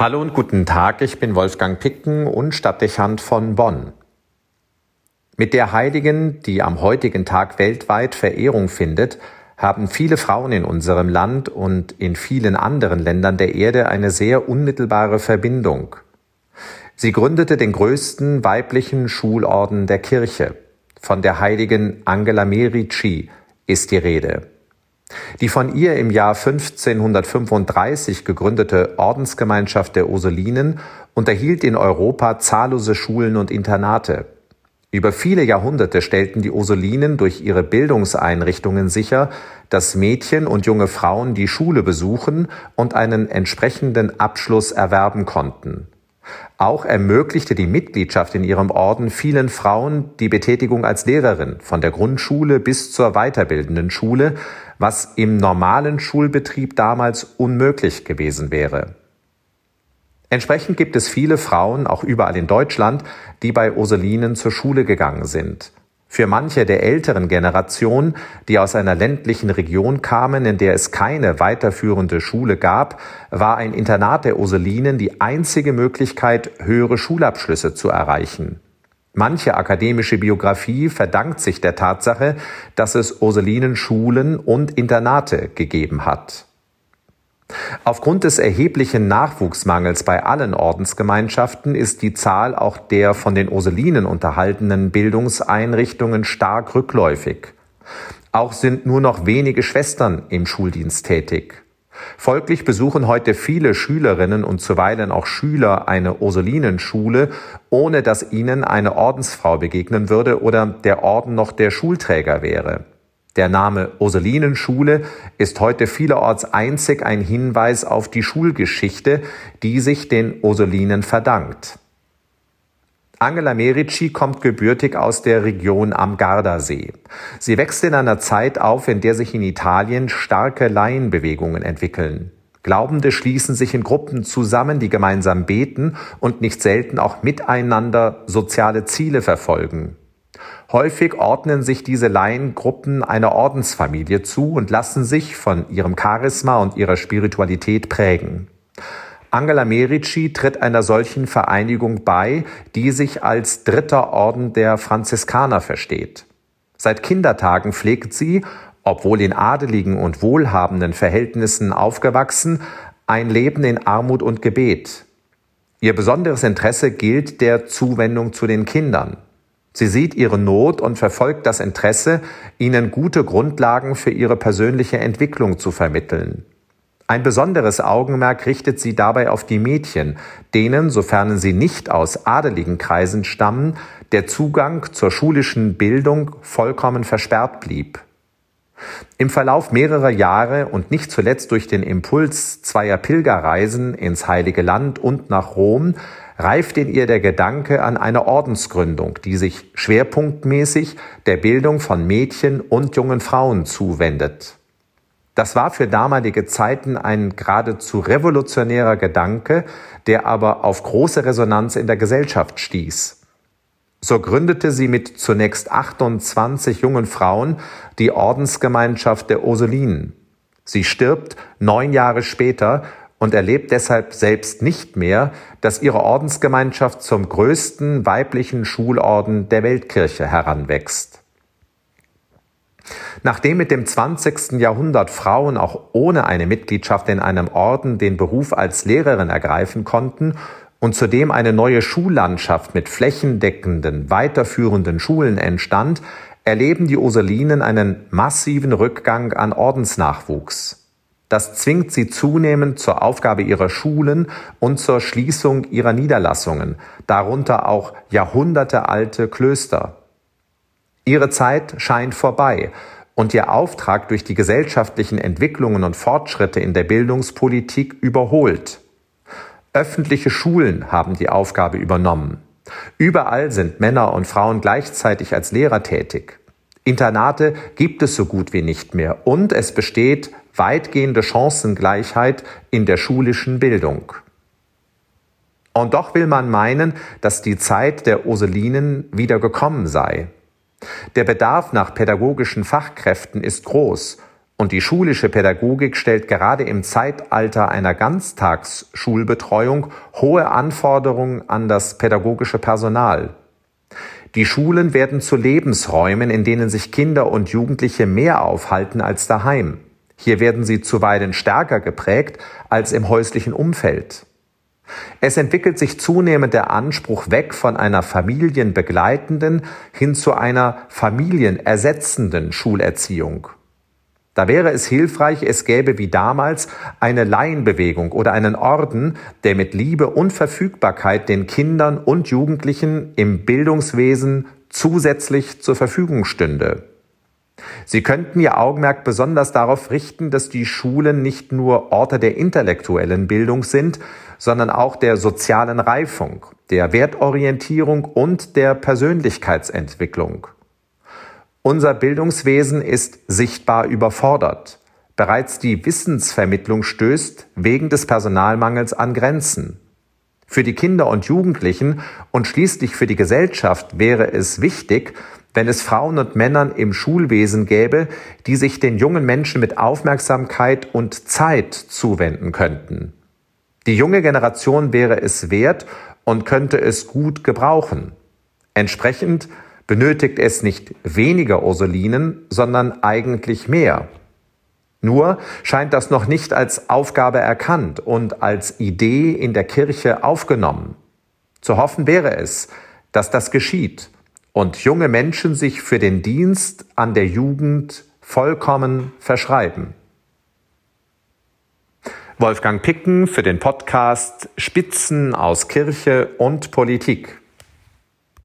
Hallo und guten Tag, ich bin Wolfgang Picken und Stadtdechant von Bonn. Mit der Heiligen, die am heutigen Tag weltweit Verehrung findet, haben viele Frauen in unserem Land und in vielen anderen Ländern der Erde eine sehr unmittelbare Verbindung. Sie gründete den größten weiblichen Schulorden der Kirche. Von der heiligen Angela Merici ist die Rede. Die von ihr im Jahr 1535 gegründete Ordensgemeinschaft der Ursulinen unterhielt in Europa zahllose Schulen und Internate. Über viele Jahrhunderte stellten die Ursulinen durch ihre Bildungseinrichtungen sicher, dass Mädchen und junge Frauen die Schule besuchen und einen entsprechenden Abschluss erwerben konnten. Auch ermöglichte die Mitgliedschaft in ihrem Orden vielen Frauen die Betätigung als Lehrerin von der Grundschule bis zur weiterbildenden Schule, was im normalen Schulbetrieb damals unmöglich gewesen wäre. Entsprechend gibt es viele Frauen, auch überall in Deutschland, die bei Ursulinen zur Schule gegangen sind. Für manche der älteren Generation, die aus einer ländlichen Region kamen, in der es keine weiterführende Schule gab, war ein Internat der Ursulinen die einzige Möglichkeit, höhere Schulabschlüsse zu erreichen. Manche akademische Biografie verdankt sich der Tatsache, dass es Ursulinen Schulen und Internate gegeben hat. Aufgrund des erheblichen Nachwuchsmangels bei allen Ordensgemeinschaften ist die Zahl auch der von den Ursulinen unterhaltenen Bildungseinrichtungen stark rückläufig. Auch sind nur noch wenige Schwestern im Schuldienst tätig. Folglich besuchen heute viele Schülerinnen und zuweilen auch Schüler eine Ursulinenschule, ohne dass ihnen eine Ordensfrau begegnen würde oder der Orden noch der Schulträger wäre. Der Name Ursulinenschule ist heute vielerorts einzig ein Hinweis auf die Schulgeschichte, die sich den Ursulinen verdankt. Angela Merici kommt gebürtig aus der Region am Gardasee. Sie wächst in einer Zeit auf, in der sich in Italien starke Laienbewegungen entwickeln. Glaubende schließen sich in Gruppen zusammen, die gemeinsam beten und nicht selten auch miteinander soziale Ziele verfolgen. Häufig ordnen sich diese Laiengruppen einer Ordensfamilie zu und lassen sich von ihrem Charisma und ihrer Spiritualität prägen. Angela Merici tritt einer solchen Vereinigung bei, die sich als dritter Orden der Franziskaner versteht. Seit Kindertagen pflegt sie, obwohl in adeligen und wohlhabenden Verhältnissen aufgewachsen, ein Leben in Armut und Gebet. Ihr besonderes Interesse gilt der Zuwendung zu den Kindern. Sie sieht ihre Not und verfolgt das Interesse, ihnen gute Grundlagen für ihre persönliche Entwicklung zu vermitteln. Ein besonderes Augenmerk richtet sie dabei auf die Mädchen, denen, sofern sie nicht aus adeligen Kreisen stammen, der Zugang zur schulischen Bildung vollkommen versperrt blieb. Im Verlauf mehrerer Jahre und nicht zuletzt durch den Impuls zweier Pilgerreisen ins Heilige Land und nach Rom reift in ihr der Gedanke an eine Ordensgründung, die sich schwerpunktmäßig der Bildung von Mädchen und jungen Frauen zuwendet. Das war für damalige Zeiten ein geradezu revolutionärer Gedanke, der aber auf große Resonanz in der Gesellschaft stieß. So gründete sie mit zunächst 28 jungen Frauen die Ordensgemeinschaft der Ursulinen. Sie stirbt neun Jahre später und erlebt deshalb selbst nicht mehr, dass ihre Ordensgemeinschaft zum größten weiblichen Schulorden der Weltkirche heranwächst. Nachdem mit dem 20. Jahrhundert Frauen auch ohne eine Mitgliedschaft in einem Orden den Beruf als Lehrerin ergreifen konnten und zudem eine neue Schullandschaft mit flächendeckenden, weiterführenden Schulen entstand, erleben die Ursulinen einen massiven Rückgang an Ordensnachwuchs. Das zwingt sie zunehmend zur Aufgabe ihrer Schulen und zur Schließung ihrer Niederlassungen, darunter auch jahrhundertealte Klöster. Ihre Zeit scheint vorbei und ihr Auftrag durch die gesellschaftlichen Entwicklungen und Fortschritte in der Bildungspolitik überholt. Öffentliche Schulen haben die Aufgabe übernommen. Überall sind Männer und Frauen gleichzeitig als Lehrer tätig. Internate gibt es so gut wie nicht mehr und es besteht weitgehende Chancengleichheit in der schulischen Bildung. Und doch will man meinen, dass die Zeit der Ursulinen wieder gekommen sei. Der Bedarf nach pädagogischen Fachkräften ist groß Und die schulische Pädagogik stellt gerade im Zeitalter einer Ganztagsschulbetreuung hohe Anforderungen an das pädagogische Personal. Die Schulen werden zu Lebensräumen, in denen sich Kinder und Jugendliche mehr aufhalten als daheim. Hier werden sie zuweilen stärker geprägt als im häuslichen Umfeld. Es entwickelt sich zunehmend der Anspruch weg von einer familienbegleitenden hin zu einer familienersetzenden Schulerziehung. Da wäre es hilfreich, es gäbe wie damals eine Laienbewegung oder einen Orden, der mit Liebe und Verfügbarkeit den Kindern und Jugendlichen im Bildungswesen zusätzlich zur Verfügung stünde. Sie könnten Ihr Augenmerk besonders darauf richten, dass die Schulen nicht nur Orte der intellektuellen Bildung sind, sondern auch der sozialen Reifung, der Wertorientierung und der Persönlichkeitsentwicklung. Unser Bildungswesen ist sichtbar überfordert. Bereits die Wissensvermittlung stößt wegen des Personalmangels an Grenzen. Für die Kinder und Jugendlichen und schließlich für die Gesellschaft wäre es wichtig, wenn es Frauen und Männern im Schulwesen gäbe, die sich den jungen Menschen mit Aufmerksamkeit und Zeit zuwenden könnten. Die junge Generation wäre es wert und könnte es gut gebrauchen. Entsprechend benötigt es nicht weniger Ursulinen, sondern eigentlich mehr. Nur scheint das noch nicht als Aufgabe erkannt und als Idee in der Kirche aufgenommen. Zu hoffen wäre es, dass das geschieht und junge Menschen sich für den Dienst an der Jugend vollkommen verschreiben. Wolfgang Picken für den Podcast Spitzen aus Kirche und Politik.